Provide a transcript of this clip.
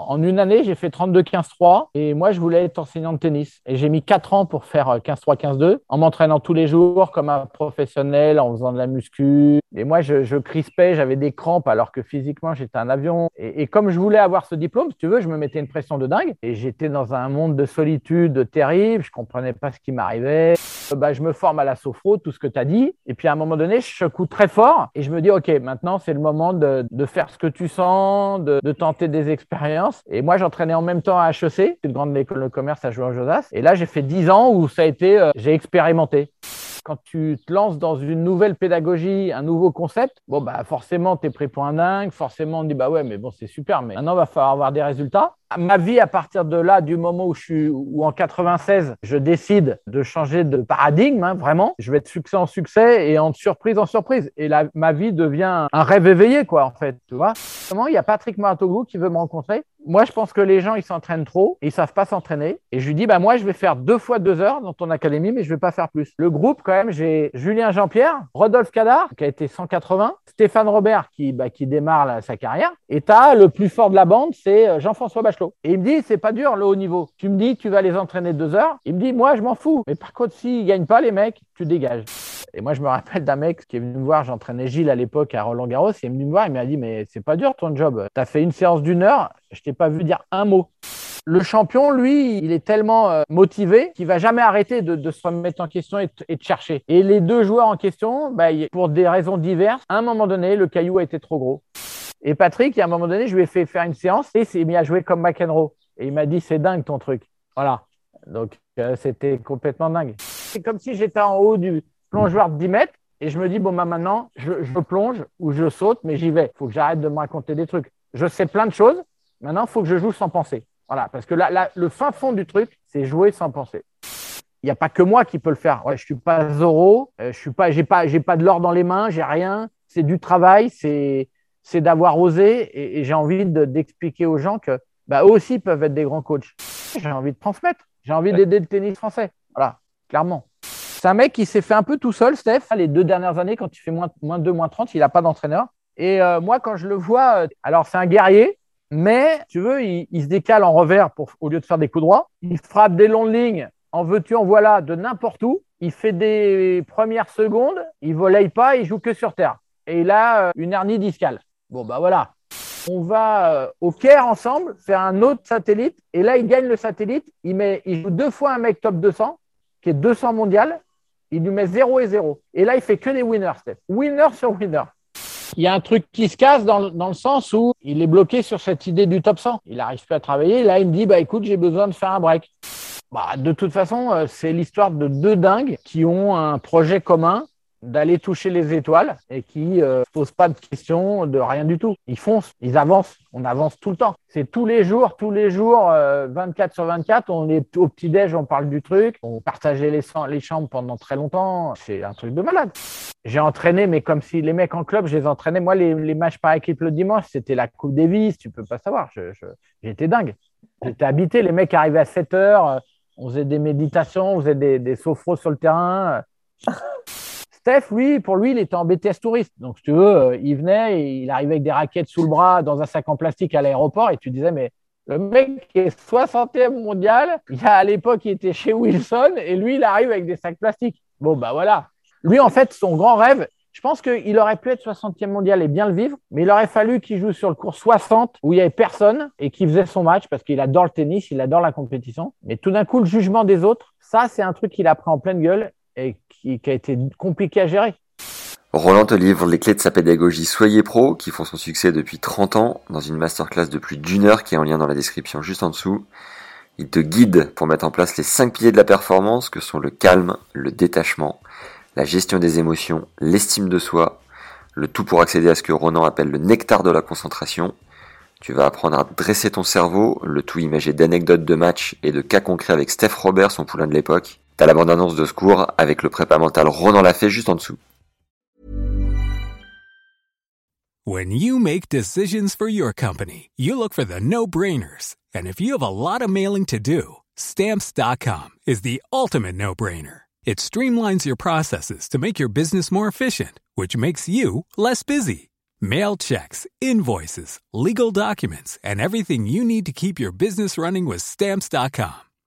En une année, j'ai fait 32-15-3 et moi, je voulais être enseignant de tennis. Et j'ai mis 4 ans pour faire 15-3-15-2 euh, en m'entraînant tous les jours comme un professionnel, en faisant de la muscu. Et moi, je, je crispais, j'avais des crampes alors que physiquement, j'étais un avion. Et, et, comme je voulais avoir ce diplôme, si tu veux, je me mettais une pression de dingue. Et j'étais dans un monde de solitude terrible, je comprenais pas ce qui m'arrivait. Bah, je me forme à la sophro, tout ce que tu as dit. Et puis à un moment donné, je secoue très fort et je me dis, OK, maintenant, c'est le moment de, de, faire ce que tu sens, de, de tenter des expériences et moi, j'entraînais en même temps à HEC, une grande école de commerce à Jouan-Josas. Et là, j'ai fait 10 ans où ça a été, euh, j'ai expérimenté quand tu te lances dans une nouvelle pédagogie, un nouveau concept, bon, bah, forcément, tu es pris pour un dingue. Forcément, on dit, bah ouais, mais bon, c'est super, mais maintenant, il va falloir avoir des résultats. Ma vie, à partir de là, du moment où je suis, ou en 96, je décide de changer de paradigme, hein, vraiment. Je vais de succès en succès et en surprise en surprise. Et là, ma vie devient un rêve éveillé, quoi, en fait, tu vois. Comment il y a Patrick Martoglou qui veut me rencontrer? Moi, je pense que les gens, ils s'entraînent trop et ils savent pas s'entraîner. Et je lui dis, bah, moi, je vais faire deux fois deux heures dans ton académie, mais je vais pas faire plus. Le groupe, quand même, j'ai Julien Jean-Pierre, Rodolphe Cadar, qui a été 180, Stéphane Robert, qui, bah, qui démarre sa carrière. Et as le plus fort de la bande, c'est euh, Jean-François Bachelot. Et il me dit, c'est pas dur le haut niveau. Tu me dis, tu vas les entraîner deux heures. Il me dit, moi, je m'en fous. Mais par contre, s'ils gagnent pas, les mecs, tu dégages. Et moi, je me rappelle d'un mec qui est venu me voir, j'entraînais Gilles à l'époque à Roland Garros, il est venu me voir, il m'a dit, mais c'est pas dur ton job. Tu as fait une séance d'une heure, je t'ai pas vu dire un mot. Le champion, lui, il est tellement euh, motivé qu'il va jamais arrêter de, se remettre en question et, de chercher. Et les deux joueurs en question, bah, pour des raisons diverses, à un moment donné, le caillou a été trop gros. Et Patrick, à un moment donné, je lui ai fait faire une séance et il s'est mis à jouer comme McEnroe. Et il m'a dit, c'est dingue ton truc. Voilà. Donc, euh, c'était complètement dingue. C'est comme si j'étais en haut du plongeoir de 10 mètres et je me dis, bon, bah, maintenant, je, plonge ou je saute, mais j'y vais. Il faut que j'arrête de me raconter des trucs. Je sais plein de choses. Maintenant, il faut que je joue sans penser. Voilà, parce que là, le fin fond du truc, c'est jouer sans penser. Il n'y a pas que moi qui peux le faire. Ouais, je suis pas Zoro, euh, je suis pas, pas, pas de l'or dans les mains, j'ai rien. C'est du travail, c'est, c'est d'avoir osé, et, j'ai envie d'expliquer aux gens que, bah, eux aussi peuvent être des grands coachs. J'ai envie de transmettre, j'ai envie d'aider le tennis français. Voilà, clairement. C'est un mec qui s'est fait un peu tout seul, Steph. Les deux dernières années, quand il fait moins, moins 2, moins 30, il n'a pas d'entraîneur. Et euh, moi, quand je le vois, euh, alors c'est un guerrier, mais, tu veux, il, se décale en revers pour, au lieu de faire des coups droits. Il frappe des longues lignes, en veux-tu, en voilà, de n'importe où. Il fait des premières secondes, il volaille pas, il joue que sur terre. Et il a euh, une hernie discale. Bon, bah voilà. On va euh, au Caire ensemble, faire un autre satellite. Et là, il gagne le satellite. Il, met, il joue deux fois un mec top 200, qui est 200 mondial. Il lui met 0 et 0. Et là, il fait que des winners, Steph. Winner sur winner il y a un truc qui se casse dans, dans, le sens où il est bloqué sur cette idée du top 100. Il n'arrive plus à travailler. Là, il me dit, bah, écoute, j'ai besoin de faire un break. Bah, de toute façon, euh, c'est l'histoire de deux dingues qui ont un projet commun d'aller toucher les étoiles et qui euh, posent pas de questions de rien du tout. Ils foncent, ils avancent, on avance tout le temps. C'est tous les jours, tous les jours, 24 euh, sur 24, on est au petit-déj, on parle du truc, on partageait les, les chambres pendant très longtemps. C'est un truc de malade. J'ai entraîné, mais comme si les mecs en club, je les entraînais. Moi, les, les matchs par équipe le dimanche, c'était la Coupe Davis, tu peux pas savoir. J'étais dingue. J'étais habité, les mecs arrivaient à 7 heures, on faisait des méditations, on faisait des, des sophros sur le terrain. Steph, lui, pour lui, il était en BTS touriste. Donc, si tu veux, euh, il venait, il arrivait avec des raquettes sous le bras dans un sac en plastique à l'aéroport et tu disais, mais le mec qui est 60e mondial, il a, à l'époque, il était chez Wilson et lui, il arrive avec des sacs plastiques. Bon, bah voilà. Lui, en fait, son grand rêve, je pense qu'il aurait pu être 60e mondial et bien le vivre, mais il aurait fallu qu'il joue sur le cours 60 où il n'y avait personne et qu'il faisait son match parce qu'il adore le tennis, il adore la compétition. Mais tout d'un coup, le jugement des autres, ça, c'est un truc qu'il a pris en pleine gueule et qui, a été compliqué à gérer. Roland te livre les clés de sa pédagogie Soyez Pro, qui font son succès depuis 30 ans, dans une masterclass de plus d'une heure qui est en lien dans la description juste en dessous. Il te guide pour mettre en place les cinq piliers de la performance que sont le calme, le détachement, la gestion des émotions, l'estime de soi, le tout pour accéder à ce que Ronan appelle le nectar de la concentration. Tu vas apprendre à dresser ton cerveau, le tout imagé d'anecdotes de match et de cas concrets avec Steph Robert, son poulain de l'époque. T'as la bande-annonce de secours avec le prépa mental Ronan l'a fait juste en dessous. When you make decisions for your company, you look for the no-brainers. And if you have a lot of mailing to do, stamps.com is the ultimate no-brainer. It streamlines your processes to make your business more efficient, which makes you less busy. Mail checks, invoices, legal documents, and everything you need to keep your business running with stamps.com.